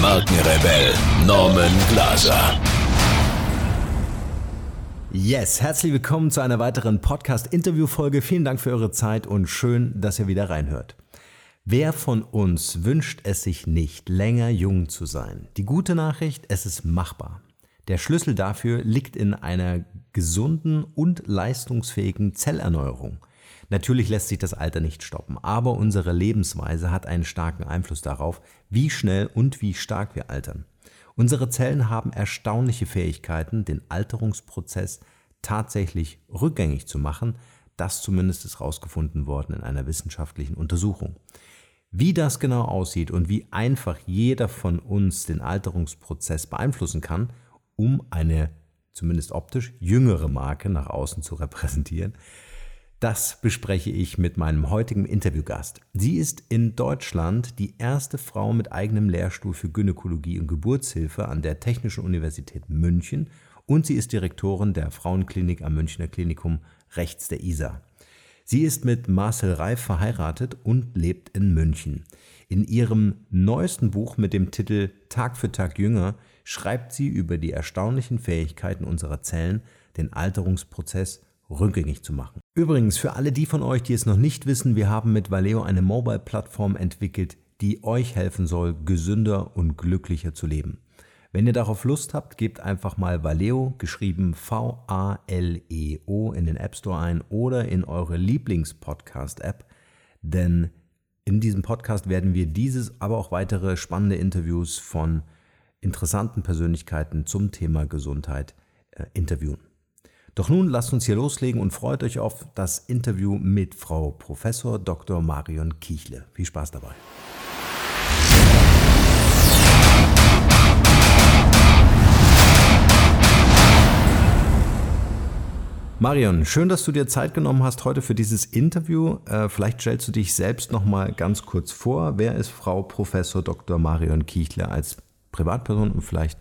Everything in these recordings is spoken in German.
Markenrebell Norman Glaser. Yes, herzlich willkommen zu einer weiteren Podcast-Interview-Folge. Vielen Dank für eure Zeit und schön, dass ihr wieder reinhört. Wer von uns wünscht es sich nicht, länger jung zu sein? Die gute Nachricht, es ist machbar. Der Schlüssel dafür liegt in einer gesunden und leistungsfähigen Zellerneuerung. Natürlich lässt sich das Alter nicht stoppen, aber unsere Lebensweise hat einen starken Einfluss darauf, wie schnell und wie stark wir altern. Unsere Zellen haben erstaunliche Fähigkeiten, den Alterungsprozess tatsächlich rückgängig zu machen. Das zumindest ist herausgefunden worden in einer wissenschaftlichen Untersuchung. Wie das genau aussieht und wie einfach jeder von uns den Alterungsprozess beeinflussen kann, um eine zumindest optisch jüngere Marke nach außen zu repräsentieren, das bespreche ich mit meinem heutigen Interviewgast. Sie ist in Deutschland die erste Frau mit eigenem Lehrstuhl für Gynäkologie und Geburtshilfe an der Technischen Universität München und sie ist Direktorin der Frauenklinik am Münchner Klinikum rechts der Isar. Sie ist mit Marcel Reif verheiratet und lebt in München. In ihrem neuesten Buch mit dem Titel Tag für Tag jünger schreibt sie über die erstaunlichen Fähigkeiten unserer Zellen, den Alterungsprozess rückgängig zu machen. Übrigens, für alle die von euch, die es noch nicht wissen, wir haben mit Valeo eine Mobile-Plattform entwickelt, die euch helfen soll, gesünder und glücklicher zu leben. Wenn ihr darauf Lust habt, gebt einfach mal Valeo, geschrieben V-A-L-E-O, in den App Store ein oder in eure Lieblings-Podcast-App, denn in diesem Podcast werden wir dieses, aber auch weitere spannende Interviews von interessanten Persönlichkeiten zum Thema Gesundheit äh, interviewen. Doch nun lasst uns hier loslegen und freut euch auf das Interview mit Frau Professor Dr. Marion Kichle. Viel Spaß dabei. Marion, schön, dass du dir Zeit genommen hast heute für dieses Interview. Äh, vielleicht stellst du dich selbst noch mal ganz kurz vor. Wer ist Frau Professor Dr. Marion Kichler als Privatperson und vielleicht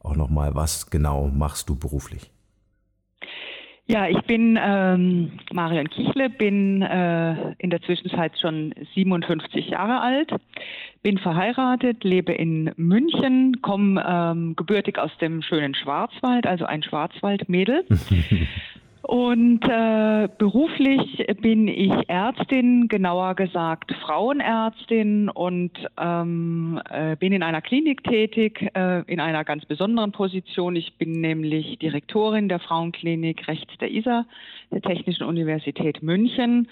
auch noch mal, was genau machst du beruflich? Ja, ich bin ähm, Marion Kichle, bin äh, in der Zwischenzeit schon 57 Jahre alt, bin verheiratet, lebe in München, komme ähm, gebürtig aus dem schönen Schwarzwald, also ein Schwarzwaldmädel. Und äh, beruflich bin ich Ärztin, genauer gesagt Frauenärztin und ähm, äh, bin in einer Klinik tätig, äh, in einer ganz besonderen Position. Ich bin nämlich Direktorin der Frauenklinik rechts der ISA, der Technischen Universität München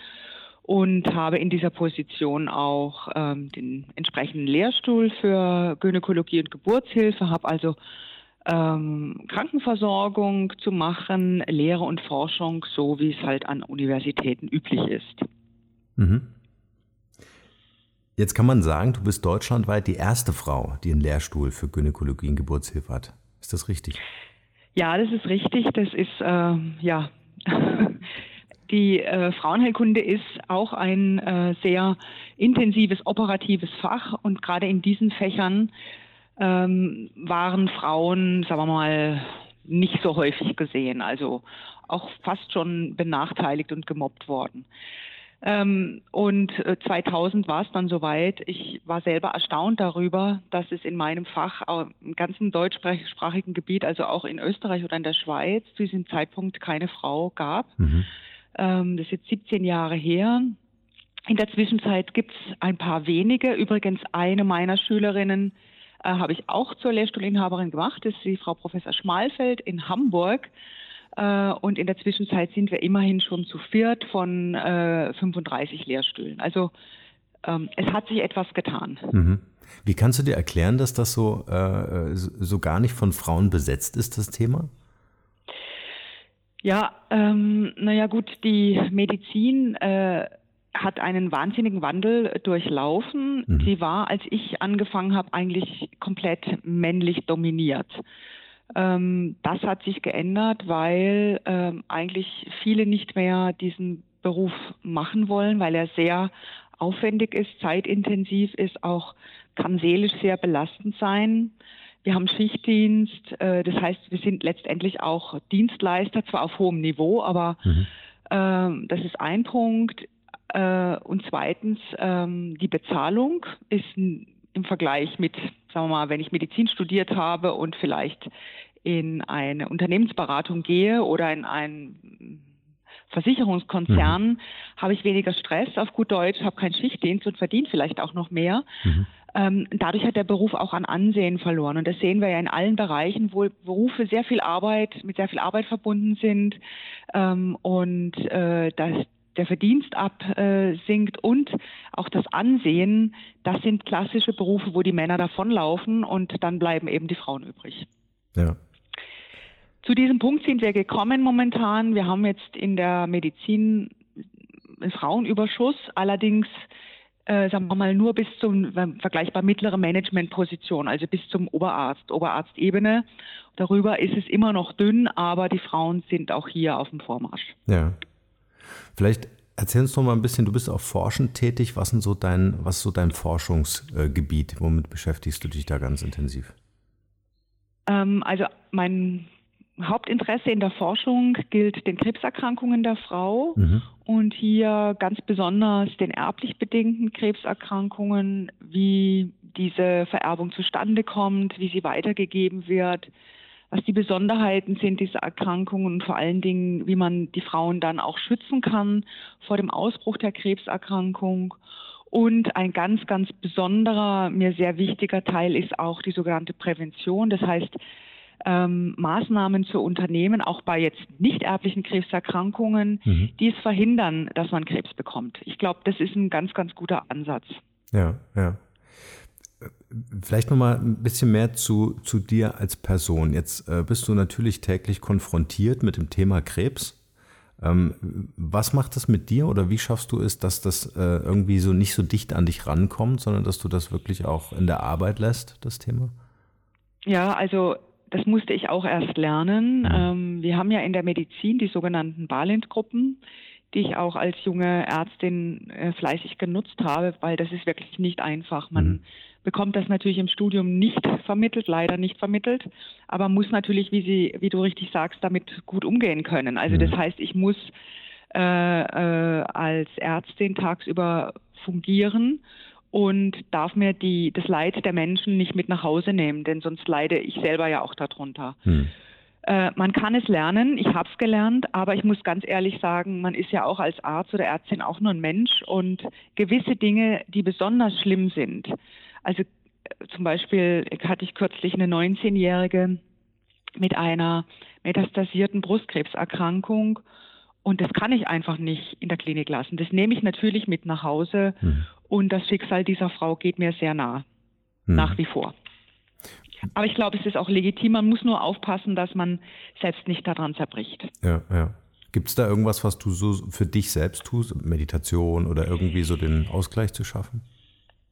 und habe in dieser Position auch ähm, den entsprechenden Lehrstuhl für Gynäkologie und Geburtshilfe, habe also ähm, Krankenversorgung zu machen, Lehre und Forschung, so wie es halt an Universitäten üblich ist. Mhm. Jetzt kann man sagen, du bist deutschlandweit die erste Frau, die einen Lehrstuhl für Gynäkologie und Geburtshilfe hat. Ist das richtig? Ja, das ist richtig. Das ist, äh, ja, die äh, Frauenheilkunde ist auch ein äh, sehr intensives operatives Fach und gerade in diesen Fächern ähm, waren Frauen, sagen wir mal, nicht so häufig gesehen, also auch fast schon benachteiligt und gemobbt worden. Ähm, und 2000 war es dann soweit. Ich war selber erstaunt darüber, dass es in meinem Fach im ganzen deutschsprachigen Gebiet, also auch in Österreich oder in der Schweiz, zu diesem Zeitpunkt keine Frau gab. Mhm. Ähm, das ist jetzt 17 Jahre her. In der Zwischenzeit gibt es ein paar wenige. Übrigens eine meiner Schülerinnen äh, habe ich auch zur Lehrstuhlinhaberin gemacht. Das ist die Frau Professor Schmalfeld in Hamburg. Äh, und in der Zwischenzeit sind wir immerhin schon zu viert von äh, 35 Lehrstühlen. Also ähm, es hat sich etwas getan. Mhm. Wie kannst du dir erklären, dass das so, äh, so gar nicht von Frauen besetzt ist, das Thema? Ja, ähm, naja gut, die Medizin äh, hat einen wahnsinnigen Wandel durchlaufen. Mhm. Sie war, als ich angefangen habe, eigentlich komplett männlich dominiert. Ähm, das hat sich geändert, weil ähm, eigentlich viele nicht mehr diesen Beruf machen wollen, weil er sehr aufwendig ist, zeitintensiv ist, auch kann seelisch sehr belastend sein. Wir haben Schichtdienst, äh, das heißt, wir sind letztendlich auch Dienstleister, zwar auf hohem Niveau, aber mhm. äh, das ist ein Punkt. Äh, und zweitens, ähm, die Bezahlung ist im Vergleich mit, sagen wir mal, wenn ich Medizin studiert habe und vielleicht in eine Unternehmensberatung gehe oder in einen Versicherungskonzern, mhm. habe ich weniger Stress auf gut Deutsch, habe keinen Schichtdienst und verdiene vielleicht auch noch mehr. Mhm. Ähm, dadurch hat der Beruf auch an Ansehen verloren. Und das sehen wir ja in allen Bereichen, wo Berufe sehr viel Arbeit, mit sehr viel Arbeit verbunden sind ähm, und äh, das, der Verdienst absinkt äh, und auch das Ansehen, das sind klassische Berufe, wo die Männer davonlaufen und dann bleiben eben die Frauen übrig. Ja. Zu diesem Punkt sind wir gekommen momentan. Wir haben jetzt in der Medizin einen Frauenüberschuss, allerdings äh, sagen wir mal nur bis zum vergleichbar mittlere Managementposition, also bis zum Oberarzt, Oberarztebene. Darüber ist es immer noch dünn, aber die Frauen sind auch hier auf dem Vormarsch. Ja. Vielleicht erzähl uns doch mal ein bisschen, du bist auch forschend tätig. Was, sind so dein, was ist so dein Forschungsgebiet? Womit beschäftigst du dich da ganz intensiv? Ähm, also mein Hauptinteresse in der Forschung gilt den Krebserkrankungen der Frau mhm. und hier ganz besonders den erblich bedingten Krebserkrankungen, wie diese Vererbung zustande kommt, wie sie weitergegeben wird, was die Besonderheiten sind dieser Erkrankungen und vor allen Dingen, wie man die Frauen dann auch schützen kann vor dem Ausbruch der Krebserkrankung. Und ein ganz, ganz besonderer, mir sehr wichtiger Teil ist auch die sogenannte Prävention. Das heißt, ähm, Maßnahmen zu unternehmen, auch bei jetzt nicht erblichen Krebserkrankungen, mhm. die es verhindern, dass man Krebs bekommt. Ich glaube, das ist ein ganz, ganz guter Ansatz. Ja, ja. Vielleicht noch mal ein bisschen mehr zu, zu dir als Person. Jetzt äh, bist du natürlich täglich konfrontiert mit dem Thema Krebs. Ähm, was macht das mit dir oder wie schaffst du es, dass das äh, irgendwie so nicht so dicht an dich rankommt, sondern dass du das wirklich auch in der Arbeit lässt, das Thema? Ja, also das musste ich auch erst lernen. Mhm. Ähm, wir haben ja in der Medizin die sogenannten Balint-Gruppen, die ich auch als junge Ärztin äh, fleißig genutzt habe, weil das ist wirklich nicht einfach. Man mhm. Bekommt das natürlich im Studium nicht vermittelt, leider nicht vermittelt, aber muss natürlich, wie Sie, wie du richtig sagst, damit gut umgehen können. Also mhm. das heißt, ich muss äh, äh, als Ärztin tagsüber fungieren und darf mir die, das Leid der Menschen nicht mit nach Hause nehmen, denn sonst leide ich selber ja auch darunter. Hm. Äh, man kann es lernen, ich habe es gelernt, aber ich muss ganz ehrlich sagen, man ist ja auch als Arzt oder Ärztin auch nur ein Mensch und gewisse Dinge, die besonders schlimm sind, also äh, zum Beispiel hatte ich kürzlich eine 19-Jährige mit einer metastasierten Brustkrebserkrankung und das kann ich einfach nicht in der Klinik lassen. Das nehme ich natürlich mit nach Hause mhm. und das Schicksal dieser Frau geht mir sehr nah, mhm. nach wie vor. Aber ich glaube, es ist auch legitim. Man muss nur aufpassen, dass man selbst nicht daran zerbricht. Ja, ja. Gibt es da irgendwas, was du so für dich selbst tust? Meditation oder irgendwie so den Ausgleich zu schaffen?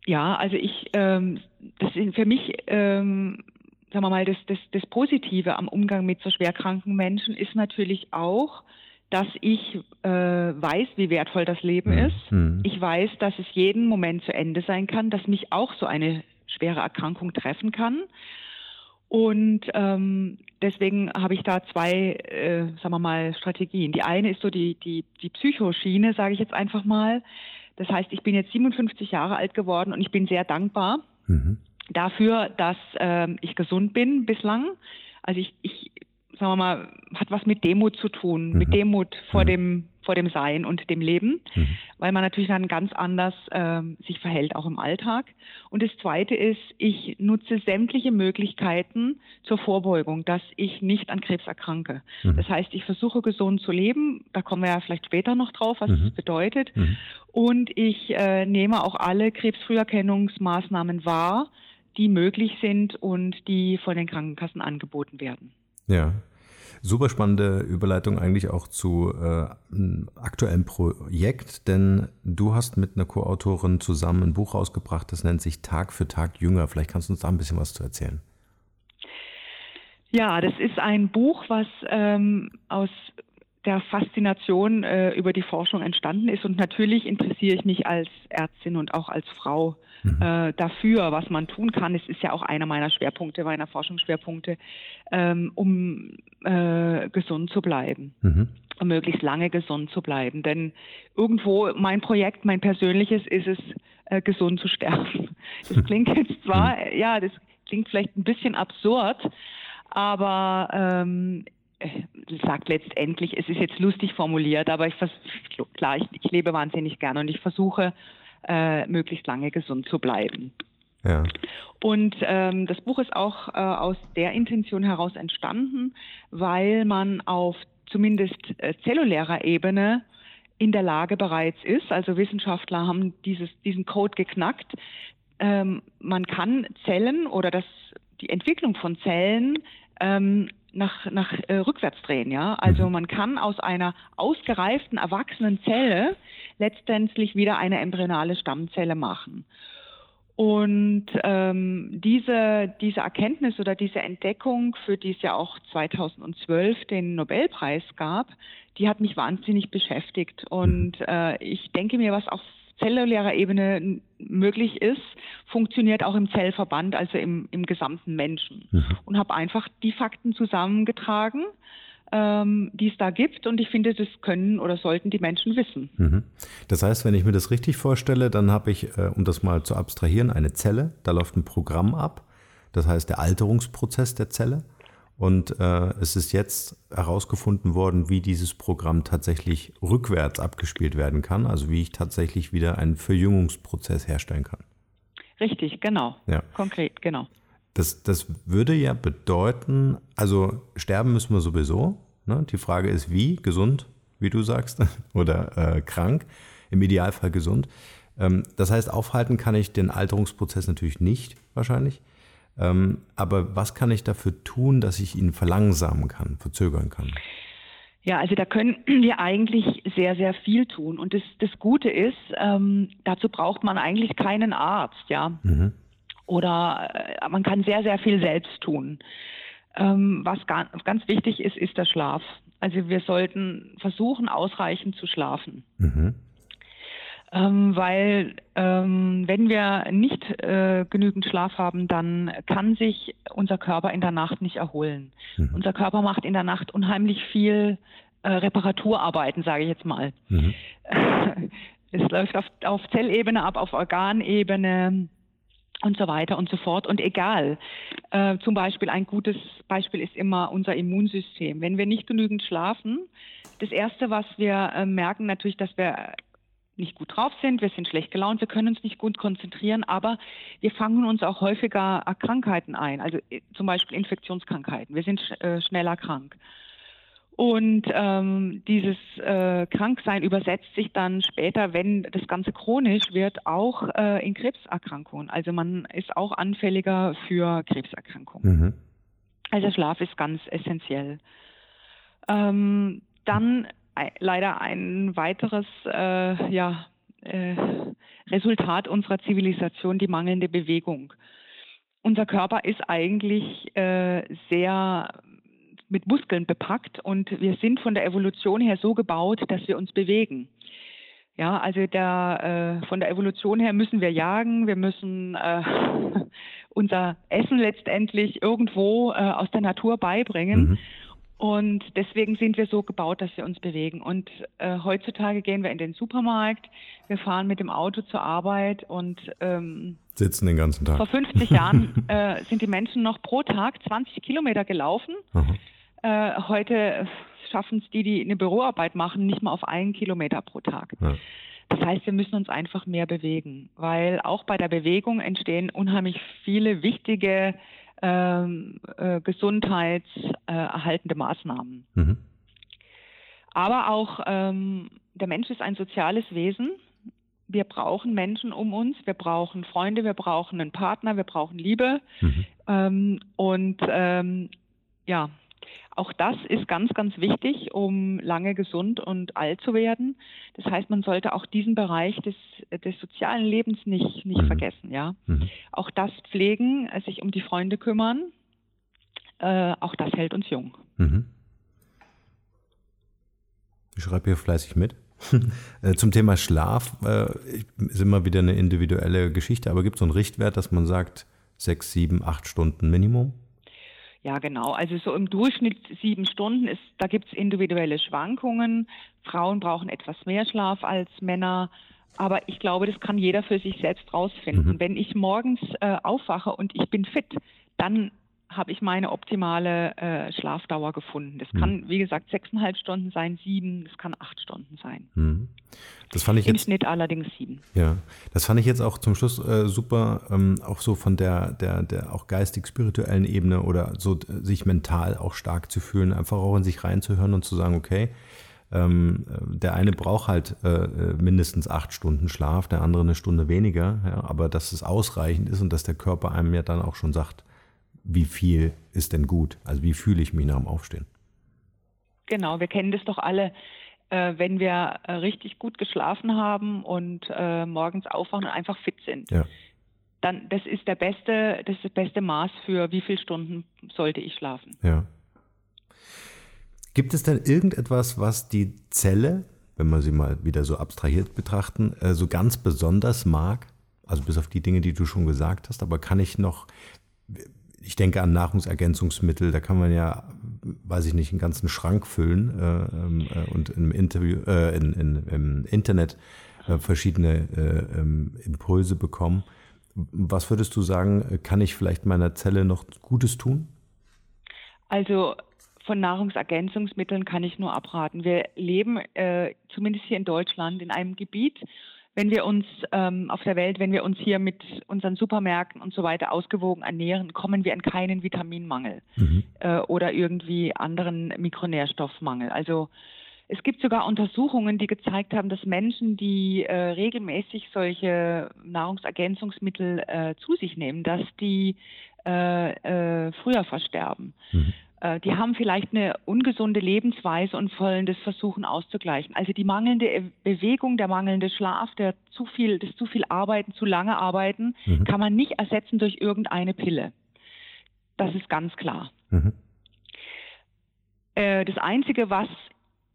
Ja, also ich, ähm, das sind für mich, ähm, sagen wir mal, das, das, das Positive am Umgang mit so schwerkranken Menschen ist natürlich auch, dass ich äh, weiß, wie wertvoll das Leben mhm. ist. Mhm. Ich weiß, dass es jeden Moment zu Ende sein kann, dass mich auch so eine schwere Erkrankung treffen kann. Und ähm, deswegen habe ich da zwei, äh, sagen wir mal, Strategien. Die eine ist so die, die, die Psychoschiene, sage ich jetzt einfach mal. Das heißt, ich bin jetzt 57 Jahre alt geworden und ich bin sehr dankbar mhm. dafür, dass äh, ich gesund bin bislang. Also ich, ich sagen wir mal, hat was mit Demut zu tun, mhm. mit Demut vor mhm. dem vor dem Sein und dem Leben, mhm. weil man natürlich dann ganz anders ähm, sich verhält, auch im Alltag. Und das Zweite ist, ich nutze sämtliche Möglichkeiten zur Vorbeugung, dass ich nicht an Krebs erkranke. Mhm. Das heißt, ich versuche gesund zu leben, da kommen wir ja vielleicht später noch drauf, was mhm. das bedeutet. Mhm. Und ich äh, nehme auch alle Krebsfrüherkennungsmaßnahmen wahr, die möglich sind und die von den Krankenkassen angeboten werden. Ja, Super spannende Überleitung eigentlich auch zu äh, einem aktuellen Projekt, denn du hast mit einer Co-Autorin zusammen ein Buch rausgebracht, das nennt sich Tag für Tag Jünger. Vielleicht kannst du uns da ein bisschen was zu erzählen. Ja, das ist ein Buch, was ähm, aus der Faszination äh, über die Forschung entstanden ist. Und natürlich interessiere ich mich als Ärztin und auch als Frau mhm. äh, dafür, was man tun kann. Es ist ja auch einer meiner Schwerpunkte, meiner Forschungsschwerpunkte, ähm, um äh, gesund zu bleiben. Mhm. Um möglichst lange gesund zu bleiben. Denn irgendwo mein Projekt, mein persönliches ist es, äh, gesund zu sterben. Das klingt jetzt zwar, mhm. ja, das klingt vielleicht ein bisschen absurd, aber ähm, sagt letztendlich, es ist jetzt lustig formuliert, aber ich klar, ich, ich lebe wahnsinnig gerne und ich versuche äh, möglichst lange gesund zu bleiben. Ja. Und ähm, das Buch ist auch äh, aus der Intention heraus entstanden, weil man auf zumindest äh, zellulärer Ebene in der Lage bereits ist, also Wissenschaftler haben dieses, diesen Code geknackt, ähm, man kann Zellen oder das, die Entwicklung von Zellen ähm, nach, nach äh, rückwärts drehen, ja. Also mhm. man kann aus einer ausgereiften, erwachsenen Zelle letztendlich wieder eine embryonale Stammzelle machen. Und ähm, diese, diese Erkenntnis oder diese Entdeckung, für die es ja auch 2012 den Nobelpreis gab, die hat mich wahnsinnig beschäftigt. Und mhm. äh, ich denke mir, was auf zellulärer Ebene möglich ist, funktioniert auch im Zellverband, also im, im gesamten Menschen. Mhm. Und habe einfach die Fakten zusammengetragen, ähm, die es da gibt. Und ich finde, das können oder sollten die Menschen wissen. Mhm. Das heißt, wenn ich mir das richtig vorstelle, dann habe ich, äh, um das mal zu abstrahieren, eine Zelle, da läuft ein Programm ab. Das heißt, der Alterungsprozess der Zelle. Und äh, es ist jetzt herausgefunden worden, wie dieses Programm tatsächlich rückwärts abgespielt werden kann, also wie ich tatsächlich wieder einen Verjüngungsprozess herstellen kann. Richtig, genau. Ja. Konkret, genau. Das, das würde ja bedeuten, also sterben müssen wir sowieso. Ne? Die Frage ist, wie, gesund, wie du sagst, oder äh, krank, im Idealfall gesund. Ähm, das heißt, aufhalten kann ich den Alterungsprozess natürlich nicht, wahrscheinlich. Ähm, aber was kann ich dafür tun, dass ich ihn verlangsamen kann, verzögern kann? Ja, also da können wir eigentlich sehr, sehr viel tun. Und das, das Gute ist, ähm, dazu braucht man eigentlich keinen Arzt, ja. Mhm. Oder äh, man kann sehr, sehr viel selbst tun. Ähm, was ganz, ganz wichtig ist, ist der Schlaf. Also wir sollten versuchen, ausreichend zu schlafen. Mhm. Ähm, weil ähm, wenn wir nicht äh, genügend Schlaf haben, dann kann sich unser Körper in der Nacht nicht erholen. Mhm. Unser Körper macht in der Nacht unheimlich viel äh, Reparaturarbeiten, sage ich jetzt mal. Mhm. es läuft auf, auf Zellebene ab, auf Organebene und so weiter und so fort. Und egal, äh, zum Beispiel ein gutes Beispiel ist immer unser Immunsystem. Wenn wir nicht genügend schlafen, das Erste, was wir äh, merken, natürlich, dass wir nicht gut drauf sind, wir sind schlecht gelaunt, wir können uns nicht gut konzentrieren, aber wir fangen uns auch häufiger Krankheiten ein, also äh, zum Beispiel Infektionskrankheiten. Wir sind sch äh, schneller krank. Und ähm, dieses äh, Kranksein übersetzt sich dann später, wenn das Ganze chronisch wird, auch äh, in Krebserkrankungen. Also man ist auch anfälliger für Krebserkrankungen. Mhm. Also Schlaf ist ganz essentiell. Ähm, dann leider ein weiteres äh, ja, äh, Resultat unserer Zivilisation, die mangelnde Bewegung. Unser Körper ist eigentlich äh, sehr mit Muskeln bepackt und wir sind von der Evolution her so gebaut, dass wir uns bewegen. Ja, also der, äh, von der Evolution her müssen wir jagen, wir müssen äh, unser Essen letztendlich irgendwo äh, aus der Natur beibringen. Mhm. Und deswegen sind wir so gebaut, dass wir uns bewegen. Und äh, heutzutage gehen wir in den Supermarkt, wir fahren mit dem Auto zur Arbeit und ähm, sitzen den ganzen Tag. Vor 50 Jahren äh, sind die Menschen noch pro Tag 20 Kilometer gelaufen. Äh, heute schaffen es die, die eine Büroarbeit machen, nicht mal auf einen Kilometer pro Tag. Ja. Das heißt, wir müssen uns einfach mehr bewegen, weil auch bei der Bewegung entstehen unheimlich viele wichtige ähm, äh, gesundheitserhaltende Maßnahmen. Mhm. Aber auch ähm, der Mensch ist ein soziales Wesen. Wir brauchen Menschen um uns, wir brauchen Freunde, wir brauchen einen Partner, wir brauchen Liebe. Mhm. Ähm, und ähm, ja, auch das ist ganz, ganz wichtig, um lange gesund und alt zu werden. Das heißt, man sollte auch diesen Bereich des, des sozialen Lebens nicht, nicht mhm. vergessen. Ja? Mhm. Auch das pflegen, sich um die Freunde kümmern, äh, auch das hält uns jung. Mhm. Ich schreibe hier fleißig mit. Äh, zum Thema Schlaf äh, ist immer wieder eine individuelle Geschichte, aber gibt es so einen Richtwert, dass man sagt, sechs, sieben, acht Stunden Minimum? Ja, genau. Also so im Durchschnitt sieben Stunden ist, da gibt es individuelle Schwankungen. Frauen brauchen etwas mehr Schlaf als Männer. Aber ich glaube, das kann jeder für sich selbst rausfinden. Mhm. Wenn ich morgens äh, aufwache und ich bin fit, dann habe ich meine optimale äh, Schlafdauer gefunden. Das mhm. kann, wie gesagt, sechseinhalb Stunden sein, sieben, das kann acht Stunden sein. Mhm. Das fand ich Im jetzt, Schnitt allerdings sieben. Ja, das fand ich jetzt auch zum Schluss äh, super, ähm, auch so von der, der, der auch geistig-spirituellen Ebene oder so sich mental auch stark zu fühlen, einfach auch in sich reinzuhören und zu sagen, okay, ähm, der eine braucht halt äh, äh, mindestens acht Stunden Schlaf, der andere eine Stunde weniger, ja, aber dass es ausreichend ist und dass der Körper einem ja dann auch schon sagt, wie viel ist denn gut? Also wie fühle ich mich nach dem Aufstehen? Genau, wir kennen das doch alle. Äh, wenn wir äh, richtig gut geschlafen haben und äh, morgens aufwachen und einfach fit sind, ja. dann das ist der beste, das ist das beste Maß für wie viele Stunden sollte ich schlafen. Ja. Gibt es denn irgendetwas, was die Zelle, wenn wir sie mal wieder so abstrahiert betrachten, äh, so ganz besonders mag? Also bis auf die Dinge, die du schon gesagt hast, aber kann ich noch, ich denke an Nahrungsergänzungsmittel, da kann man ja, weiß ich nicht, einen ganzen Schrank füllen äh, ähm, äh, und im Interview, äh, in, in, im Internet äh, verschiedene äh, ähm, Impulse bekommen. Was würdest du sagen, kann ich vielleicht meiner Zelle noch Gutes tun? Also von Nahrungsergänzungsmitteln kann ich nur abraten. Wir leben äh, zumindest hier in Deutschland in einem Gebiet, wenn wir uns ähm, auf der Welt, wenn wir uns hier mit unseren Supermärkten und so weiter ausgewogen ernähren, kommen wir an keinen Vitaminmangel mhm. äh, oder irgendwie anderen Mikronährstoffmangel. Also es gibt sogar Untersuchungen, die gezeigt haben, dass Menschen, die äh, regelmäßig solche Nahrungsergänzungsmittel äh, zu sich nehmen, dass die äh, äh, früher versterben. Mhm. Äh, die haben vielleicht eine ungesunde Lebensweise und wollen das versuchen auszugleichen. Also die mangelnde Bewegung, der mangelnde Schlaf, der zu viel, das zu viel Arbeiten, zu lange Arbeiten, mhm. kann man nicht ersetzen durch irgendeine Pille. Das ist ganz klar. Mhm. Äh, das Einzige, was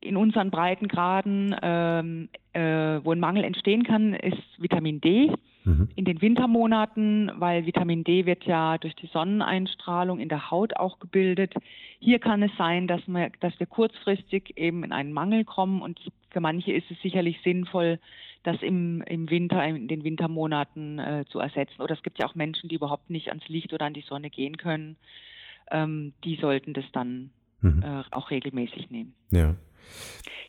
in unseren Breitengraden, ähm, äh, wo ein Mangel entstehen kann, ist Vitamin D. Mhm. In den Wintermonaten, weil Vitamin D wird ja durch die Sonneneinstrahlung in der Haut auch gebildet. Hier kann es sein, dass wir, dass wir kurzfristig eben in einen Mangel kommen und für manche ist es sicherlich sinnvoll, das im, im Winter, in den Wintermonaten äh, zu ersetzen. Oder es gibt ja auch Menschen, die überhaupt nicht ans Licht oder an die Sonne gehen können. Ähm, die sollten das dann mhm. äh, auch regelmäßig nehmen. Ja.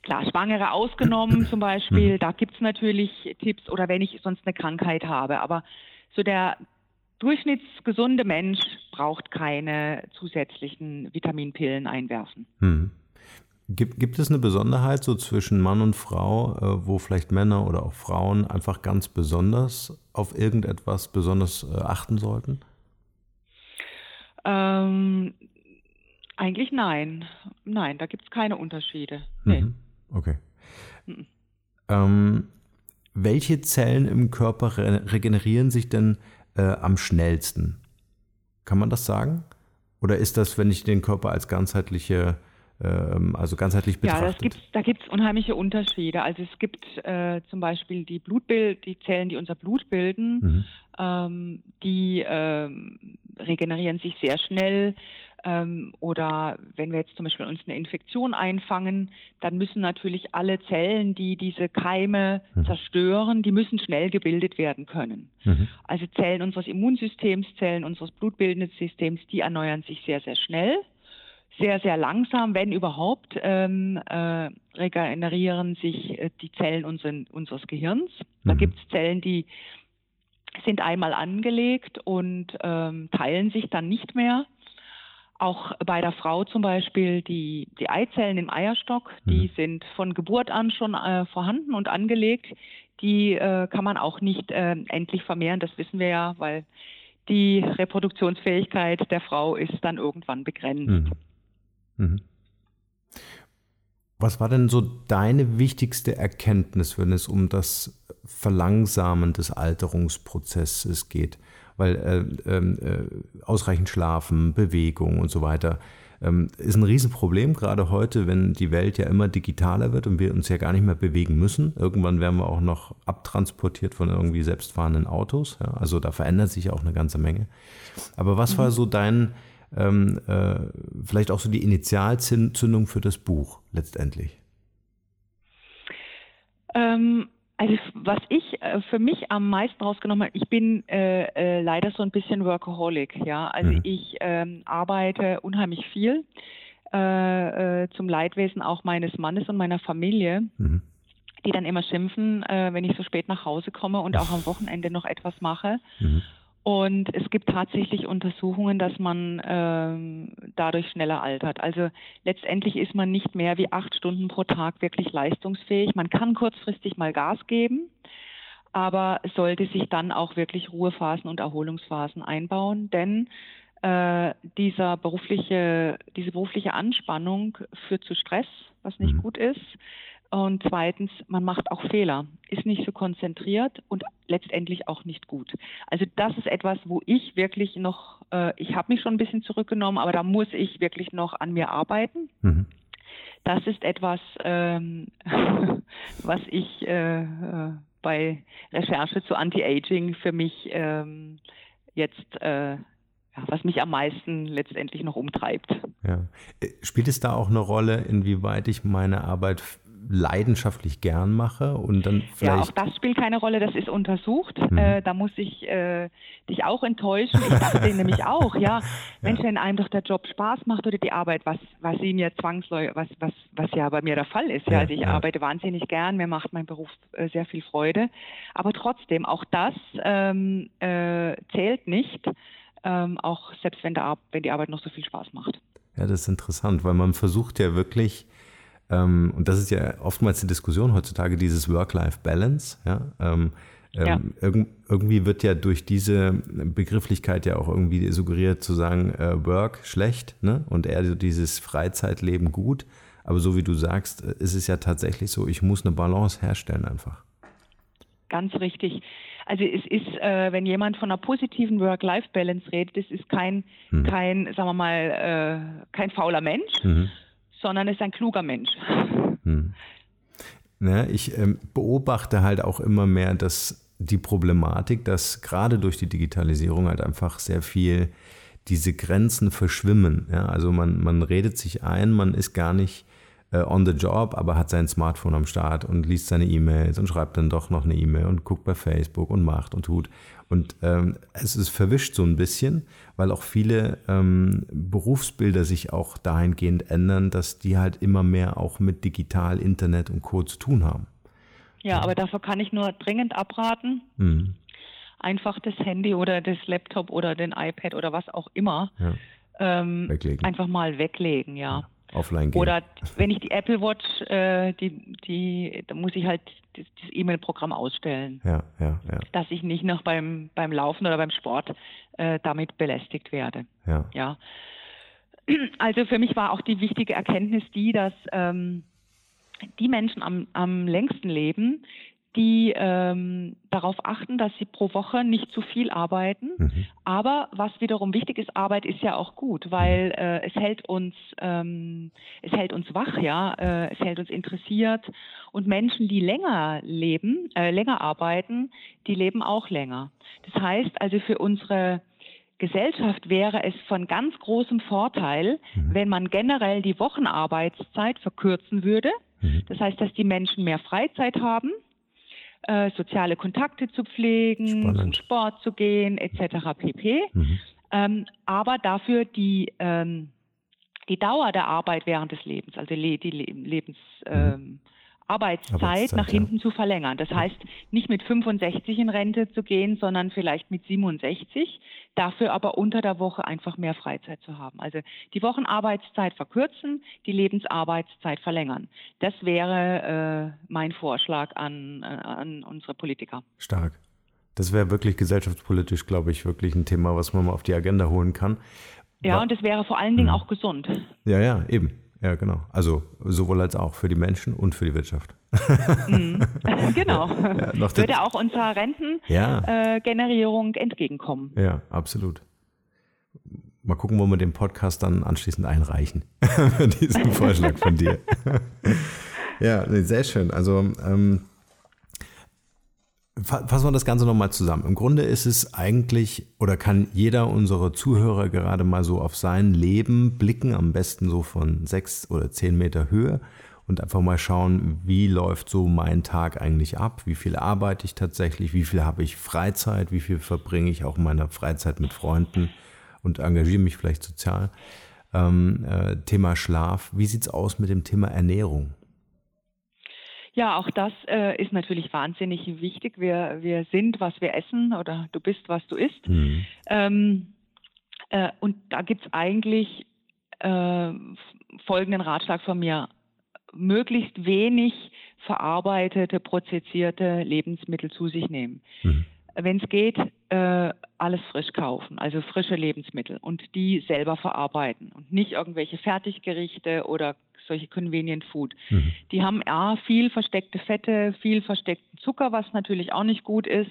Klar, Schwangere ausgenommen zum Beispiel, mhm. da gibt es natürlich Tipps oder wenn ich sonst eine Krankheit habe. Aber so der durchschnittsgesunde Mensch braucht keine zusätzlichen Vitaminpillen einwerfen. Mhm. Gibt, gibt es eine Besonderheit so zwischen Mann und Frau, äh, wo vielleicht Männer oder auch Frauen einfach ganz besonders auf irgendetwas besonders äh, achten sollten? Ähm, eigentlich nein. Nein, da gibt es keine Unterschiede. Nee. Mhm. Okay. Mhm. Ähm, welche Zellen im Körper re regenerieren sich denn äh, am schnellsten? Kann man das sagen? Oder ist das, wenn ich den Körper als ganzheitliche, ähm, also ganzheitlich betrachte? Ja, da gibt es unheimliche Unterschiede. Also es gibt äh, zum Beispiel die Blutbild, die Zellen, die unser Blut bilden, mhm. ähm, die ähm, regenerieren sich sehr schnell. Ähm, oder wenn wir jetzt zum Beispiel uns eine Infektion einfangen, dann müssen natürlich alle Zellen, die diese Keime mhm. zerstören, die müssen schnell gebildet werden können. Mhm. Also Zellen unseres Immunsystems, Zellen unseres blutbildenden Systems, die erneuern sich sehr, sehr schnell. Sehr, sehr langsam, wenn überhaupt, ähm, äh, regenerieren sich äh, die Zellen unseren, unseres Gehirns. Da mhm. gibt es Zellen, die sind einmal angelegt und ähm, teilen sich dann nicht mehr. Auch bei der Frau zum Beispiel die, die Eizellen im Eierstock, die mhm. sind von Geburt an schon äh, vorhanden und angelegt. Die äh, kann man auch nicht äh, endlich vermehren, das wissen wir ja, weil die Reproduktionsfähigkeit der Frau ist dann irgendwann begrenzt. Mhm. Mhm. Was war denn so deine wichtigste Erkenntnis, wenn es um das Verlangsamen des Alterungsprozesses geht? Weil äh, ähm, äh, ausreichend Schlafen, Bewegung und so weiter ähm, ist ein Riesenproblem, gerade heute, wenn die Welt ja immer digitaler wird und wir uns ja gar nicht mehr bewegen müssen. Irgendwann werden wir auch noch abtransportiert von irgendwie selbstfahrenden Autos. Ja? Also da verändert sich auch eine ganze Menge. Aber was mhm. war so dein, ähm, äh, vielleicht auch so die Initialzündung für das Buch letztendlich? Ähm, also was ich äh, für mich am meisten rausgenommen habe, ich bin äh, äh, leider so ein bisschen Workaholic, ja. Also mhm. ich ähm, arbeite unheimlich viel äh, äh, zum Leidwesen auch meines Mannes und meiner Familie. Mhm. Die dann immer schimpfen, äh, wenn ich so spät nach Hause komme und auch am Wochenende noch etwas mache. Mhm. Und es gibt tatsächlich Untersuchungen, dass man ähm, dadurch schneller altert. Also letztendlich ist man nicht mehr wie acht Stunden pro Tag wirklich leistungsfähig. Man kann kurzfristig mal Gas geben, aber sollte sich dann auch wirklich Ruhephasen und Erholungsphasen einbauen, denn äh, dieser berufliche, diese berufliche Anspannung führt zu Stress, was nicht mhm. gut ist. Und zweitens, man macht auch Fehler, ist nicht so konzentriert und letztendlich auch nicht gut. Also das ist etwas, wo ich wirklich noch, äh, ich habe mich schon ein bisschen zurückgenommen, aber da muss ich wirklich noch an mir arbeiten. Mhm. Das ist etwas, ähm, was ich äh, äh, bei Recherche zu Anti-Aging für mich ähm, jetzt äh, was mich am meisten letztendlich noch umtreibt. Ja. Äh, spielt es da auch eine Rolle, inwieweit ich meine Arbeit leidenschaftlich gern mache und dann vielleicht. Ja, auch das spielt keine Rolle, das ist untersucht. Mhm. Äh, da muss ich äh, dich auch enttäuschen. Ich dachte nämlich auch, ja, Mensch, wenn einem doch der Job Spaß macht oder die Arbeit, was, was sie mir zwangsläufig, was, was, was ja bei mir der Fall ist. Ja, ja also ich ja. arbeite wahnsinnig gern, mir macht mein Beruf äh, sehr viel Freude. Aber trotzdem, auch das ähm, äh, zählt nicht, ähm, auch selbst wenn, der, wenn die Arbeit noch so viel Spaß macht. Ja, das ist interessant, weil man versucht ja wirklich ähm, und das ist ja oftmals die Diskussion heutzutage, dieses Work-Life-Balance. Ja? Ähm, ähm ja. irg irgendwie wird ja durch diese Begrifflichkeit ja auch irgendwie suggeriert zu sagen, äh, Work schlecht ne? und eher dieses Freizeitleben gut. Aber so wie du sagst, äh, ist es ja tatsächlich so, ich muss eine Balance herstellen einfach. Ganz richtig. Also es ist, äh, wenn jemand von einer positiven Work-Life-Balance redet, das ist kein, hm. kein, sagen wir mal, äh, kein fauler Mensch, mhm sondern ist ein kluger Mensch. Hm. Ja, ich ähm, beobachte halt auch immer mehr, dass die Problematik, dass gerade durch die Digitalisierung halt einfach sehr viel diese Grenzen verschwimmen. Ja, also man, man redet sich ein, man ist gar nicht äh, on the job, aber hat sein Smartphone am Start und liest seine E-Mails und schreibt dann doch noch eine E-Mail und guckt bei Facebook und macht und tut. Und ähm, es ist verwischt so ein bisschen, weil auch viele ähm, Berufsbilder sich auch dahingehend ändern, dass die halt immer mehr auch mit Digital, Internet und Co. zu tun haben. Ja, aber davor kann ich nur dringend abraten. Mhm. Einfach das Handy oder das Laptop oder den iPad oder was auch immer ja. ähm, einfach mal weglegen, ja. ja offline gehen. Oder wenn ich die Apple Watch, äh, die, die, da muss ich halt das, das E-Mail-Programm ausstellen. Ja, ja, ja. Dass ich nicht noch beim, beim Laufen oder beim Sport äh, damit belästigt werde. Ja. ja. Also für mich war auch die wichtige Erkenntnis die, dass ähm, die Menschen am, am längsten leben, die ähm, darauf achten, dass sie pro Woche nicht zu viel arbeiten. Mhm. Aber was wiederum wichtig ist, Arbeit ist ja auch gut, weil äh, es hält uns, ähm, es hält uns wach, ja, äh, es hält uns interessiert. Und Menschen, die länger leben, äh, länger arbeiten, die leben auch länger. Das heißt also für unsere Gesellschaft wäre es von ganz großem Vorteil, mhm. wenn man generell die Wochenarbeitszeit verkürzen würde. Mhm. Das heißt, dass die Menschen mehr Freizeit haben äh, soziale Kontakte zu pflegen, Spannend. zum Sport zu gehen, etc. pp. Mhm. Ähm, aber dafür die, ähm, die Dauer der Arbeit während des Lebens, also die, die Lebens, mhm. ähm, Arbeitszeit, Arbeitszeit nach hinten ja. zu verlängern. Das heißt, nicht mit 65 in Rente zu gehen, sondern vielleicht mit 67, dafür aber unter der Woche einfach mehr Freizeit zu haben. Also die Wochenarbeitszeit verkürzen, die Lebensarbeitszeit verlängern. Das wäre äh, mein Vorschlag an, äh, an unsere Politiker. Stark. Das wäre wirklich gesellschaftspolitisch, glaube ich, wirklich ein Thema, was man mal auf die Agenda holen kann. Ja, und es wäre vor allen Dingen mhm. auch gesund. Ja, ja, eben. Ja, genau. Also sowohl als auch für die Menschen und für die Wirtschaft. Mhm. genau. Ja, Würde auch unserer Rentengenerierung ja. äh, entgegenkommen. Ja, absolut. Mal gucken, wo wir den Podcast dann anschließend einreichen. diesen Vorschlag von dir. ja, sehr schön. Also ähm, Fassen wir das Ganze nochmal zusammen. Im Grunde ist es eigentlich oder kann jeder unserer Zuhörer gerade mal so auf sein Leben blicken, am besten so von sechs oder zehn Meter Höhe und einfach mal schauen, wie läuft so mein Tag eigentlich ab, wie viel arbeite ich tatsächlich, wie viel habe ich Freizeit, wie viel verbringe ich auch in meiner Freizeit mit Freunden und engagiere mich vielleicht sozial. Ähm, äh, Thema Schlaf, wie sieht es aus mit dem Thema Ernährung? Ja, auch das äh, ist natürlich wahnsinnig wichtig. Wir, wir sind, was wir essen oder du bist, was du isst. Mhm. Ähm, äh, und da gibt es eigentlich äh, folgenden Ratschlag von mir. Möglichst wenig verarbeitete, prozessierte Lebensmittel zu sich nehmen. Mhm. Wenn es geht, äh, alles frisch kaufen, also frische Lebensmittel und die selber verarbeiten und nicht irgendwelche Fertiggerichte oder solche Convenient Food. Mhm. Die haben A, viel versteckte Fette, viel versteckten Zucker, was natürlich auch nicht gut ist.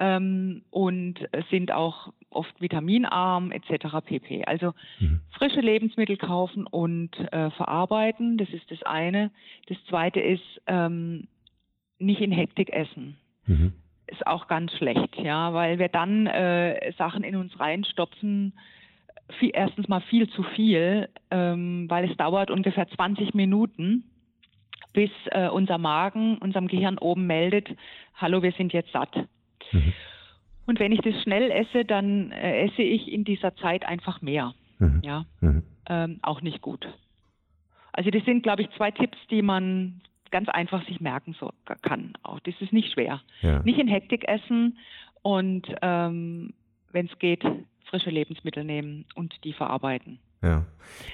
Ähm, und sind auch oft vitaminarm etc. pp. Also mhm. frische Lebensmittel kaufen und äh, verarbeiten, das ist das eine. Das zweite ist ähm, nicht in Hektik essen. Mhm. Ist auch ganz schlecht, ja, weil wir dann äh, Sachen in uns reinstopfen, viel, erstens mal viel zu viel, ähm, weil es dauert ungefähr 20 Minuten, bis äh, unser Magen unserem Gehirn oben meldet, hallo, wir sind jetzt satt. Mhm. Und wenn ich das schnell esse, dann äh, esse ich in dieser Zeit einfach mehr. Mhm. Ja, mhm. Ähm, auch nicht gut. Also das sind, glaube ich, zwei Tipps, die man ganz einfach sich merken so, kann. Auch das ist nicht schwer. Ja. Nicht in Hektik essen und ähm, wenn es geht, frische Lebensmittel nehmen und die verarbeiten. Ja.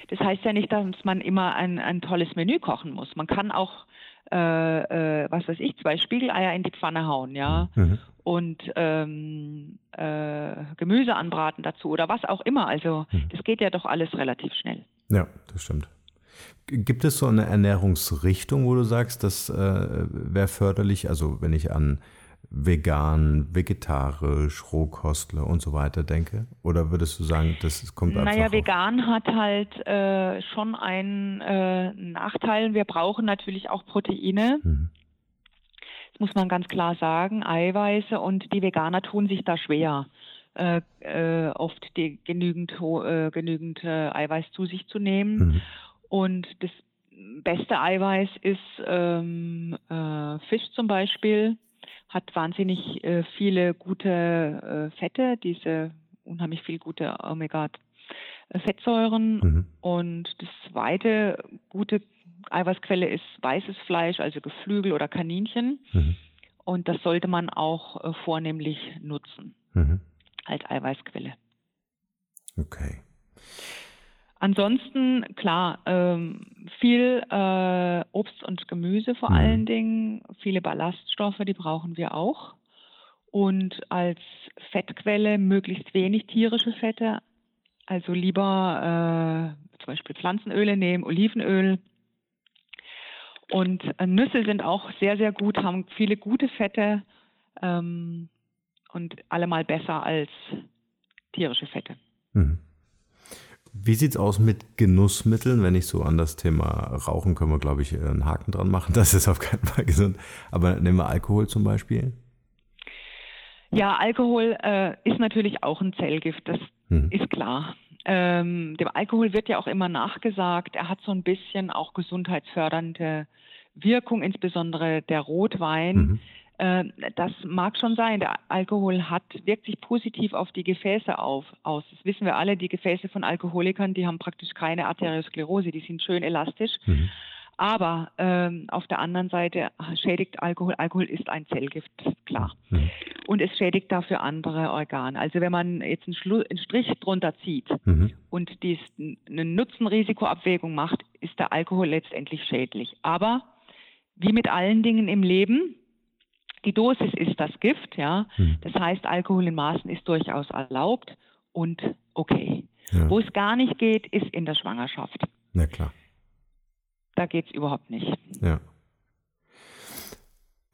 Das heißt ja nicht, dass man immer ein, ein tolles Menü kochen muss. Man kann auch, äh, äh, was weiß ich, zwei Spiegeleier in die Pfanne hauen, ja, mhm. und ähm, äh, Gemüse anbraten dazu oder was auch immer. Also mhm. das geht ja doch alles relativ schnell. Ja, das stimmt. Gibt es so eine Ernährungsrichtung, wo du sagst, das äh, wäre förderlich? Also wenn ich an vegan, vegetarisch, Rohkostler und so weiter denke? Oder würdest du sagen, das kommt einfach Naja, vegan hat halt äh, schon einen äh, Nachteil. Wir brauchen natürlich auch Proteine. Mhm. Das muss man ganz klar sagen, Eiweiße und die Veganer tun sich da schwer. Äh, äh oft die genügend, äh, genügend äh, Eiweiß zu sich zu nehmen. Mhm. Und das beste Eiweiß ist ähm, Fisch zum Beispiel hat wahnsinnig äh, viele gute äh, Fette, diese unheimlich viel gute Omega-Fettsäuren. Mhm. Und das zweite gute Eiweißquelle ist weißes Fleisch, also Geflügel oder Kaninchen. Mhm. Und das sollte man auch äh, vornehmlich nutzen mhm. als Eiweißquelle. Okay. Ansonsten, klar, ähm, viel äh, Obst und Gemüse vor mhm. allen Dingen, viele Ballaststoffe, die brauchen wir auch. Und als Fettquelle möglichst wenig tierische Fette, also lieber äh, zum Beispiel Pflanzenöle nehmen, Olivenöl. Und äh, Nüsse sind auch sehr, sehr gut, haben viele gute Fette ähm, und allemal besser als tierische Fette. Mhm. Wie sieht es aus mit Genussmitteln? Wenn ich so an das Thema Rauchen, können wir, glaube ich, einen Haken dran machen. Das ist auf keinen Fall gesund. Aber nehmen wir Alkohol zum Beispiel. Ja, Alkohol äh, ist natürlich auch ein Zellgift, das hm. ist klar. Ähm, dem Alkohol wird ja auch immer nachgesagt, er hat so ein bisschen auch gesundheitsfördernde Wirkung, insbesondere der Rotwein. Mhm. Äh, das mag schon sein. Der Alkohol hat, wirkt sich positiv auf die Gefäße auf, aus. Das wissen wir alle. Die Gefäße von Alkoholikern, die haben praktisch keine Arteriosklerose, die sind schön elastisch. Mhm. Aber ähm, auf der anderen Seite schädigt Alkohol. Alkohol ist ein Zellgift, klar. Mhm. Und es schädigt dafür andere Organe. Also wenn man jetzt einen, Schlu einen Strich drunter zieht mhm. und dies, eine Nutzen-Risiko-Abwägung macht, ist der Alkohol letztendlich schädlich. Aber wie mit allen Dingen im Leben, die Dosis ist das Gift, ja. Hm. Das heißt, Alkohol in Maßen ist durchaus erlaubt und okay. Ja. Wo es gar nicht geht, ist in der Schwangerschaft. Na klar. da geht es überhaupt nicht. Ja.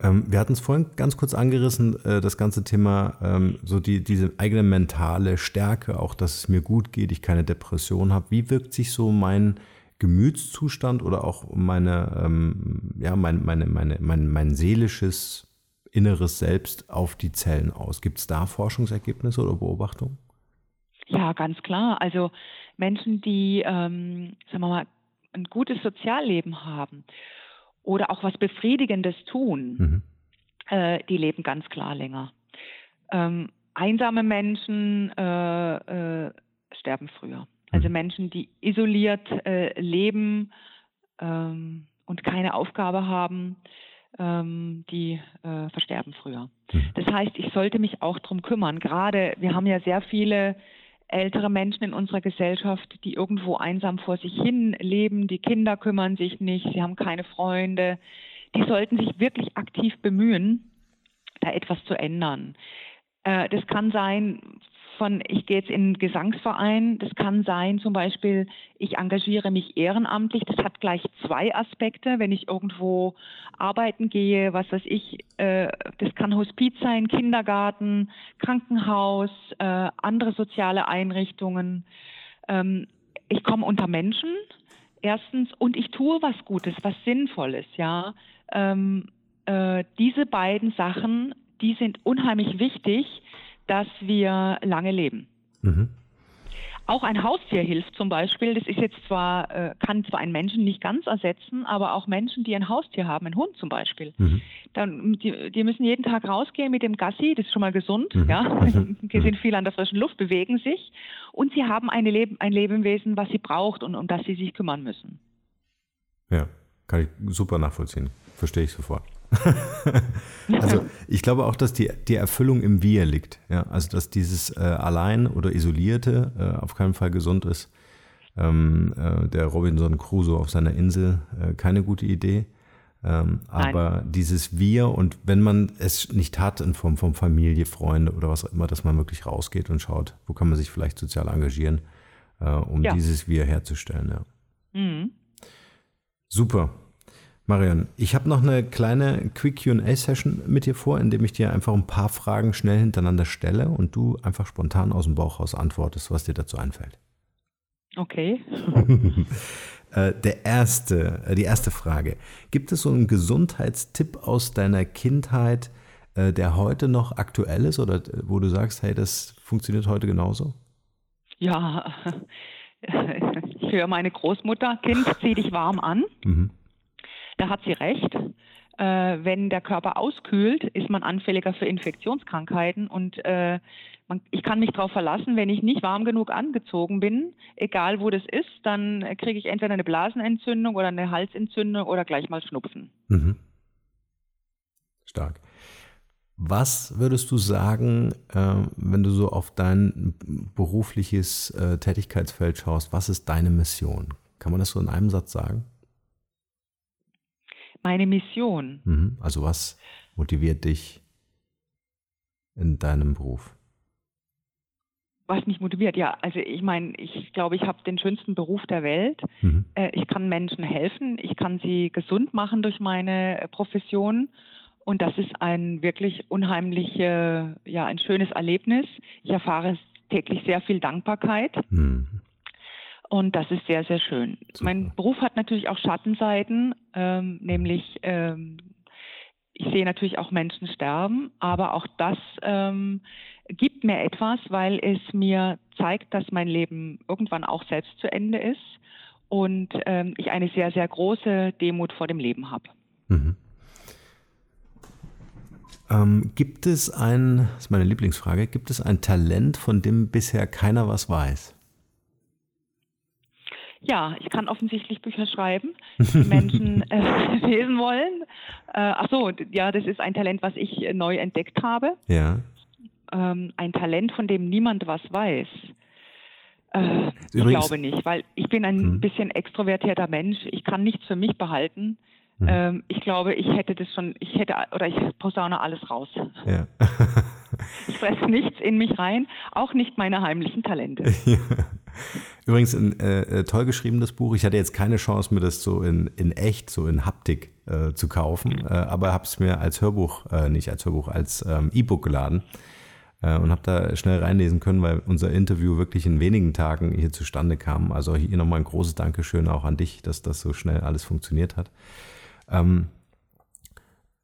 Ähm, wir hatten es vorhin ganz kurz angerissen, äh, das ganze Thema, ähm, so die, diese eigene mentale Stärke, auch dass es mir gut geht, ich keine Depression habe. Wie wirkt sich so mein Gemütszustand oder auch meine, ähm, ja, mein, meine, meine, mein, mein seelisches inneres Selbst auf die Zellen aus? Gibt es da Forschungsergebnisse oder Beobachtungen? Ja, ganz klar. Also Menschen, die, ähm, sagen wir mal, ein gutes Sozialleben haben oder auch was Befriedigendes tun, mhm. äh, die leben ganz klar länger. Ähm, einsame Menschen äh, äh, sterben früher. Also mhm. Menschen, die isoliert äh, leben ähm, und keine Aufgabe haben, ähm, die äh, versterben früher. Mhm. Das heißt, ich sollte mich auch darum kümmern. Gerade, wir haben ja sehr viele ältere Menschen in unserer Gesellschaft, die irgendwo einsam vor sich hin leben, die Kinder kümmern sich nicht, sie haben keine Freunde. Die sollten sich wirklich aktiv bemühen, da etwas zu ändern. Äh, das kann sein von, ich gehe jetzt in einen Gesangsverein, das kann sein zum Beispiel, ich engagiere mich ehrenamtlich, das hat gleich zwei Aspekte, wenn ich irgendwo arbeiten gehe, was weiß ich, äh, das kann Hospiz sein, Kindergarten, Krankenhaus, äh, andere soziale Einrichtungen. Ähm, ich komme unter Menschen, erstens, und ich tue was Gutes, was Sinnvolles, ja. Ähm, äh, diese beiden Sachen, die sind unheimlich wichtig, dass wir lange leben. Mhm. Auch ein Haustier hilft zum Beispiel. Das ist jetzt zwar, äh, kann zwar einen Menschen nicht ganz ersetzen, aber auch Menschen, die ein Haustier haben, einen Hund zum Beispiel, mhm. dann, die, die, müssen jeden Tag rausgehen mit dem Gassi, das ist schon mal gesund, mhm. ja. Die sind viel an der frischen Luft, bewegen sich und sie haben Leben, ein Lebewesen, was sie braucht und um das sie sich kümmern müssen. Ja, kann ich super nachvollziehen. Verstehe ich sofort. also ich glaube auch, dass die, die Erfüllung im Wir liegt. Ja? Also dass dieses äh, allein oder isolierte äh, auf keinen Fall gesund ist. Ähm, äh, der Robinson Crusoe auf seiner Insel, äh, keine gute Idee. Ähm, aber dieses Wir und wenn man es nicht hat in Form von Familie, Freunde oder was auch immer, dass man wirklich rausgeht und schaut, wo kann man sich vielleicht sozial engagieren, äh, um ja. dieses Wir herzustellen. Ja. Mhm. Super. Marion, ich habe noch eine kleine Quick QA-Session mit dir vor, indem ich dir einfach ein paar Fragen schnell hintereinander stelle und du einfach spontan aus dem Bauch raus antwortest, was dir dazu einfällt. Okay. Äh, der erste, äh, die erste Frage. Gibt es so einen Gesundheitstipp aus deiner Kindheit, äh, der heute noch aktuell ist oder wo du sagst, hey, das funktioniert heute genauso? Ja, ich höre meine Großmutter, Kind, zieh dich warm an. Mhm. Da hat sie recht. Äh, wenn der Körper auskühlt, ist man anfälliger für Infektionskrankheiten und äh, ich kann mich darauf verlassen, wenn ich nicht warm genug angezogen bin, egal wo das ist, dann kriege ich entweder eine Blasenentzündung oder eine Halsentzündung oder gleich mal Schnupfen. Mhm. Stark. Was würdest du sagen, äh, wenn du so auf dein berufliches äh, Tätigkeitsfeld schaust? Was ist deine Mission? Kann man das so in einem Satz sagen? Meine Mission. Mhm. Also was motiviert dich in deinem Beruf? Was mich motiviert, ja, also ich meine, ich glaube, ich habe den schönsten Beruf der Welt. Mhm. Äh, ich kann Menschen helfen, ich kann sie gesund machen durch meine Profession. Und das ist ein wirklich unheimlich, ja, ein schönes Erlebnis. Ich erfahre täglich sehr viel Dankbarkeit. Mhm. Und das ist sehr, sehr schön. Super. Mein Beruf hat natürlich auch Schattenseiten, ähm, nämlich ähm, ich sehe natürlich auch Menschen sterben, aber auch das ähm, gibt mir etwas, weil es mir zeigt, dass mein Leben irgendwann auch selbst zu Ende ist und ähm, ich eine sehr, sehr große Demut vor dem Leben habe. Mhm. Ähm, gibt es ein, das ist meine Lieblingsfrage, gibt es ein Talent, von dem bisher keiner was weiß? Ja, ich kann offensichtlich Bücher schreiben, die Menschen äh, lesen wollen. Äh, ach so, ja, das ist ein Talent, was ich äh, neu entdeckt habe. Ja. Ähm, ein Talent, von dem niemand was weiß. Äh, ich glaube nicht, weil ich bin ein hm. bisschen extrovertierter Mensch. Ich kann nichts für mich behalten. Hm. Ähm, ich glaube, ich hätte das schon, ich hätte, oder ich posaune alles raus. Ja. ich fresse nichts in mich rein, auch nicht meine heimlichen Talente. Ja. Übrigens ein äh, äh, toll geschriebenes Buch. Ich hatte jetzt keine Chance, mir das so in, in echt, so in Haptik äh, zu kaufen, äh, aber habe es mir als Hörbuch, äh, nicht als Hörbuch, als ähm, E-Book geladen äh, und habe da schnell reinlesen können, weil unser Interview wirklich in wenigen Tagen hier zustande kam. Also hier nochmal ein großes Dankeschön auch an dich, dass das so schnell alles funktioniert hat. Ähm,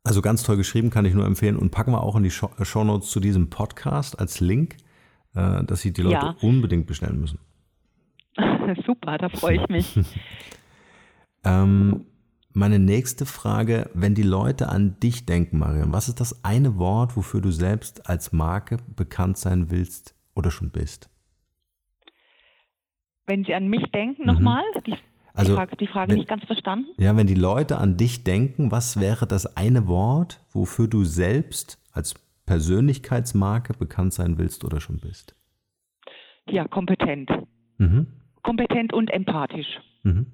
also ganz toll geschrieben, kann ich nur empfehlen und packen wir auch in die Show Notes zu diesem Podcast als Link, äh, dass sie die Leute ja. unbedingt bestellen müssen. Super, da freue ich mich. ähm, meine nächste Frage, wenn die Leute an dich denken, Marion, was ist das eine Wort, wofür du selbst als Marke bekannt sein willst oder schon bist? Wenn sie an mich denken, mhm. nochmal? Die, also, die Frage, die Frage wenn, nicht ganz verstanden. Ja, wenn die Leute an dich denken, was wäre das eine Wort, wofür du selbst als Persönlichkeitsmarke bekannt sein willst oder schon bist? Ja, kompetent. Mhm. Kompetent und empathisch. Mhm.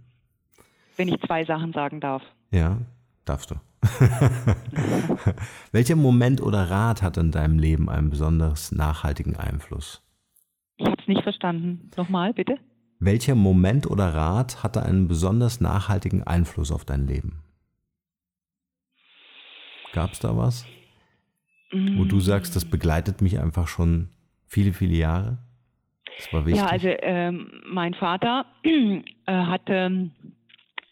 Wenn ich zwei Sachen sagen darf. Ja, darfst du. Welcher Moment oder Rat hat in deinem Leben einen besonders nachhaltigen Einfluss? Ich habe es nicht verstanden. Nochmal, bitte. Welcher Moment oder Rat hatte einen besonders nachhaltigen Einfluss auf dein Leben? Gab es da was? Wo du sagst, das begleitet mich einfach schon viele, viele Jahre? Das war wichtig. Ja, also ähm, mein Vater äh, hatte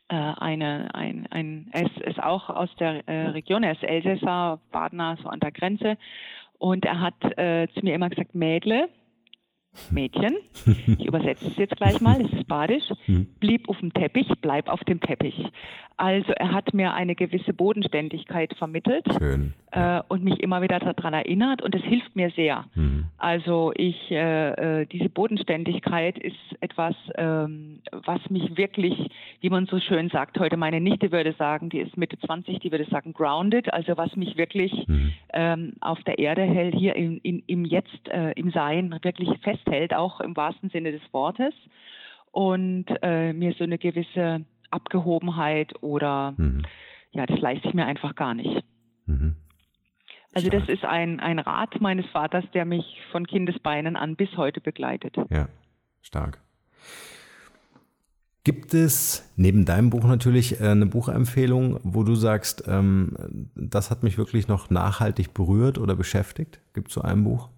äh, eine, ein, ein, er ist, ist auch aus der äh, Region, er ist Elsässer, Badener, so an der Grenze. Und er hat äh, zu mir immer gesagt, Mädle, Mädchen, ich übersetze es jetzt gleich mal, es ist badisch, hm. blieb auf dem Teppich, bleib auf dem Teppich. Also er hat mir eine gewisse Bodenständigkeit vermittelt äh, und mich immer wieder daran erinnert und es hilft mir sehr. Mhm. Also ich, äh, äh, diese Bodenständigkeit ist etwas, ähm, was mich wirklich, wie man so schön sagt, heute meine Nichte würde sagen, die ist Mitte 20, die würde sagen grounded, also was mich wirklich mhm. ähm, auf der Erde hält, hier in, in, im Jetzt, äh, im Sein wirklich festhält, auch im wahrsten Sinne des Wortes und äh, mir so eine gewisse Abgehobenheit oder mhm. ja, das leiste ich mir einfach gar nicht. Mhm. Also das ist ein, ein Rat meines Vaters, der mich von Kindesbeinen an bis heute begleitet. Ja, stark. Gibt es neben deinem Buch natürlich äh, eine Buchempfehlung, wo du sagst, ähm, das hat mich wirklich noch nachhaltig berührt oder beschäftigt? Gibt es so ein Buch?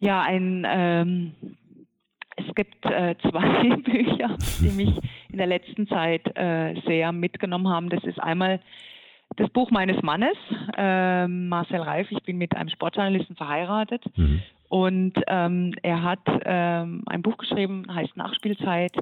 Ja, ein ähm, es gibt äh, zwei Bücher, die mich in der letzten Zeit äh, sehr mitgenommen haben. Das ist einmal das Buch meines Mannes, äh, Marcel Reif. Ich bin mit einem Sportjournalisten verheiratet. Mhm. Und ähm, er hat ähm, ein Buch geschrieben, heißt Nachspielzeit.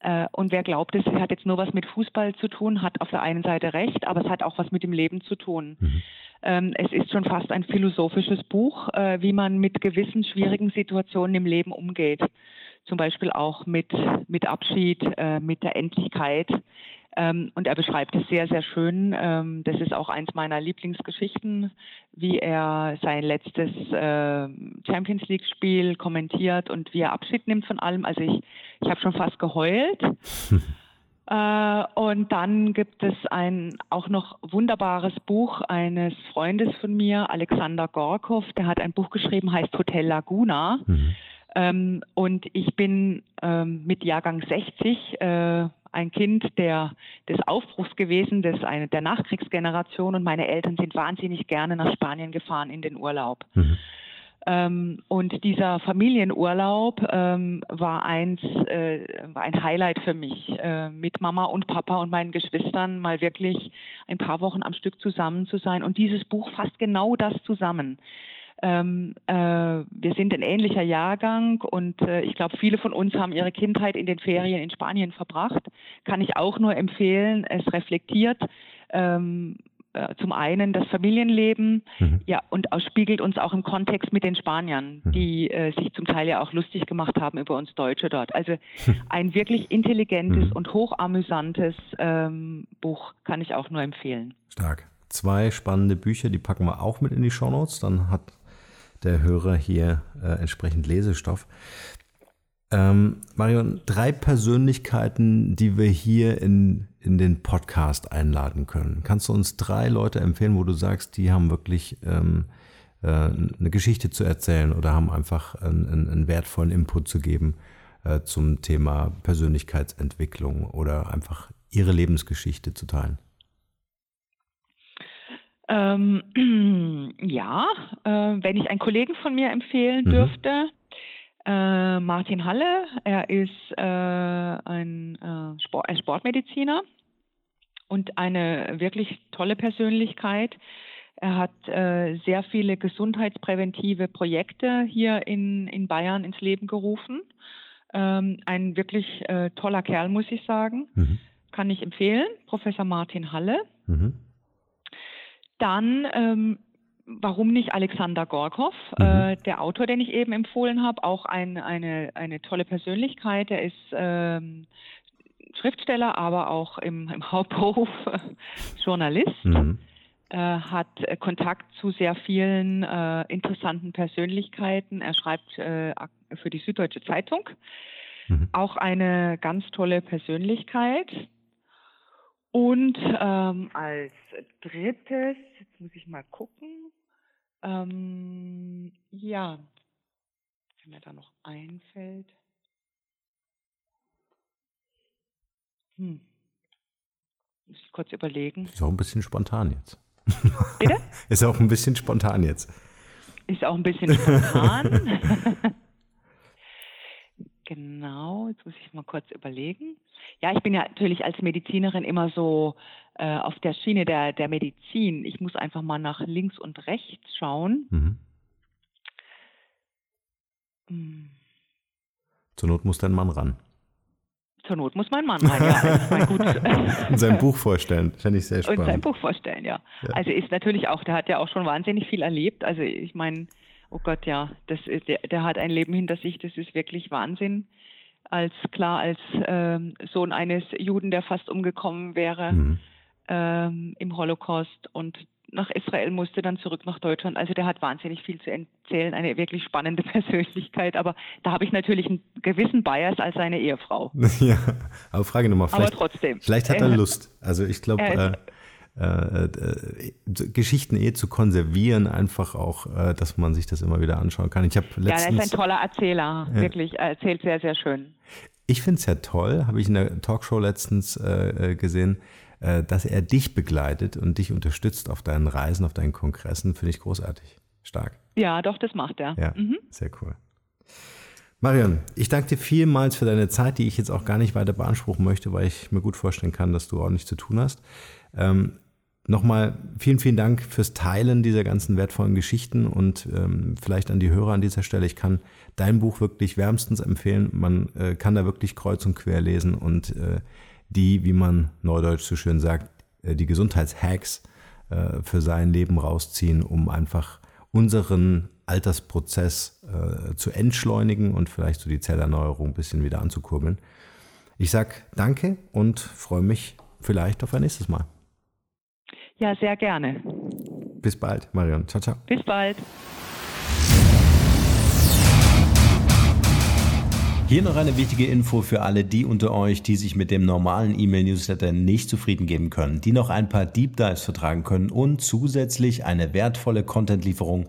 Äh, und wer glaubt, es hat jetzt nur was mit Fußball zu tun, hat auf der einen Seite recht, aber es hat auch was mit dem Leben zu tun. Mhm. Ähm, es ist schon fast ein philosophisches Buch, äh, wie man mit gewissen schwierigen Situationen im Leben umgeht zum Beispiel auch mit, mit Abschied, äh, mit der Endlichkeit. Ähm, und er beschreibt es sehr, sehr schön. Ähm, das ist auch eins meiner Lieblingsgeschichten, wie er sein letztes äh, Champions League-Spiel kommentiert und wie er Abschied nimmt von allem. Also ich, ich habe schon fast geheult. Äh, und dann gibt es ein auch noch wunderbares Buch eines Freundes von mir, Alexander Gorkow, der hat ein Buch geschrieben, heißt Hotel Laguna. Mhm. Ähm, und ich bin ähm, mit Jahrgang 60 äh, ein Kind der, des Aufbruchs gewesen, des, eine, der Nachkriegsgeneration und meine Eltern sind wahnsinnig gerne nach Spanien gefahren in den Urlaub. Mhm. Ähm, und dieser Familienurlaub ähm, war, eins, äh, war ein Highlight für mich, äh, mit Mama und Papa und meinen Geschwistern mal wirklich ein paar Wochen am Stück zusammen zu sein. Und dieses Buch fasst genau das zusammen. Ähm, äh, wir sind ein ähnlicher Jahrgang und äh, ich glaube, viele von uns haben ihre Kindheit in den Ferien in Spanien verbracht. Kann ich auch nur empfehlen. Es reflektiert ähm, äh, zum einen das Familienleben, mhm. ja, und spiegelt uns auch im Kontext mit den Spaniern, mhm. die äh, sich zum Teil ja auch lustig gemacht haben über uns Deutsche dort. Also ein wirklich intelligentes mhm. und hochamüsantes ähm, Buch kann ich auch nur empfehlen. Stark. Zwei spannende Bücher, die packen wir auch mit in die Shownotes. Dann hat der Hörer hier äh, entsprechend Lesestoff. Ähm, Marion, drei Persönlichkeiten, die wir hier in, in den Podcast einladen können. Kannst du uns drei Leute empfehlen, wo du sagst, die haben wirklich ähm, äh, eine Geschichte zu erzählen oder haben einfach einen, einen wertvollen Input zu geben, äh, zum Thema Persönlichkeitsentwicklung oder einfach Ihre Lebensgeschichte zu teilen? Ähm, ja, äh, wenn ich einen Kollegen von mir empfehlen mhm. dürfte, äh, Martin Halle, er ist äh, ein, äh, Sport, ein Sportmediziner und eine wirklich tolle Persönlichkeit. Er hat äh, sehr viele gesundheitspräventive Projekte hier in, in Bayern ins Leben gerufen. Ähm, ein wirklich äh, toller Kerl, muss ich sagen. Mhm. Kann ich empfehlen. Professor Martin Halle. Mhm. Dann, ähm, warum nicht Alexander Gorkov, mhm. äh, der Autor, den ich eben empfohlen habe, auch ein, eine, eine tolle Persönlichkeit. Er ist ähm, Schriftsteller, aber auch im, im Hauptberuf Journalist. Mhm. Äh, hat Kontakt zu sehr vielen äh, interessanten Persönlichkeiten. Er schreibt äh, für die Süddeutsche Zeitung. Mhm. Auch eine ganz tolle Persönlichkeit. Und ähm, als drittes, jetzt muss ich mal gucken, ähm, ja, wenn mir da noch einfällt. Hm. Muss ich kurz überlegen. Ist auch ein bisschen spontan jetzt. Bitte? Ist auch ein bisschen spontan jetzt. Ist auch ein bisschen spontan. genau, jetzt muss ich mal kurz überlegen. Ja, ich bin ja natürlich als Medizinerin immer so äh, auf der Schiene der, der Medizin. Ich muss einfach mal nach links und rechts schauen. Mhm. Hm. Zur Not muss dein Mann ran. Zur Not muss mein Mann rein, ja. gut. Und sein Buch vorstellen, fände ich sehr spannend. Und sein Buch vorstellen, ja. ja. Also ist natürlich auch, der hat ja auch schon wahnsinnig viel erlebt. Also ich meine, oh Gott, ja, das der, der hat ein Leben hinter sich, das ist wirklich Wahnsinn. Als klar, als ähm, Sohn eines Juden, der fast umgekommen wäre mhm. ähm, im Holocaust und nach Israel musste, dann zurück nach Deutschland. Also der hat wahnsinnig viel zu erzählen, eine wirklich spannende Persönlichkeit. Aber da habe ich natürlich einen gewissen Bias als seine Ehefrau. Ja, aber Frage nochmal. Aber trotzdem. Vielleicht hat er Lust. Also ich glaube, äh, äh, äh, Geschichten eh zu konservieren, einfach auch, äh, dass man sich das immer wieder anschauen kann. Ich habe letztens, ja, er ist ein toller Erzähler, wirklich. Er erzählt sehr, sehr schön. Ich finde es ja toll, habe ich in der Talkshow letztens äh, gesehen, äh, dass er dich begleitet und dich unterstützt auf deinen Reisen, auf deinen Kongressen, finde ich großartig. Stark. Ja, doch, das macht er. Ja, mhm. sehr cool. Marion, ich danke dir vielmals für deine Zeit, die ich jetzt auch gar nicht weiter beanspruchen möchte, weil ich mir gut vorstellen kann, dass du ordentlich zu tun hast. Ähm, Nochmal vielen, vielen Dank fürs Teilen dieser ganzen wertvollen Geschichten und ähm, vielleicht an die Hörer an dieser Stelle. Ich kann dein Buch wirklich wärmstens empfehlen. Man äh, kann da wirklich kreuz und quer lesen und äh, die, wie man neudeutsch so schön sagt, äh, die Gesundheitshacks äh, für sein Leben rausziehen, um einfach unseren Altersprozess äh, zu entschleunigen und vielleicht so die Zellerneuerung ein bisschen wieder anzukurbeln. Ich sag danke und freue mich vielleicht auf ein nächstes Mal. Ja, sehr gerne. Bis bald, Marion. Ciao, ciao. Bis bald. Hier noch eine wichtige Info für alle die unter euch, die sich mit dem normalen E-Mail-Newsletter nicht zufrieden geben können, die noch ein paar Deep Dives vertragen können und zusätzlich eine wertvolle Content-Lieferung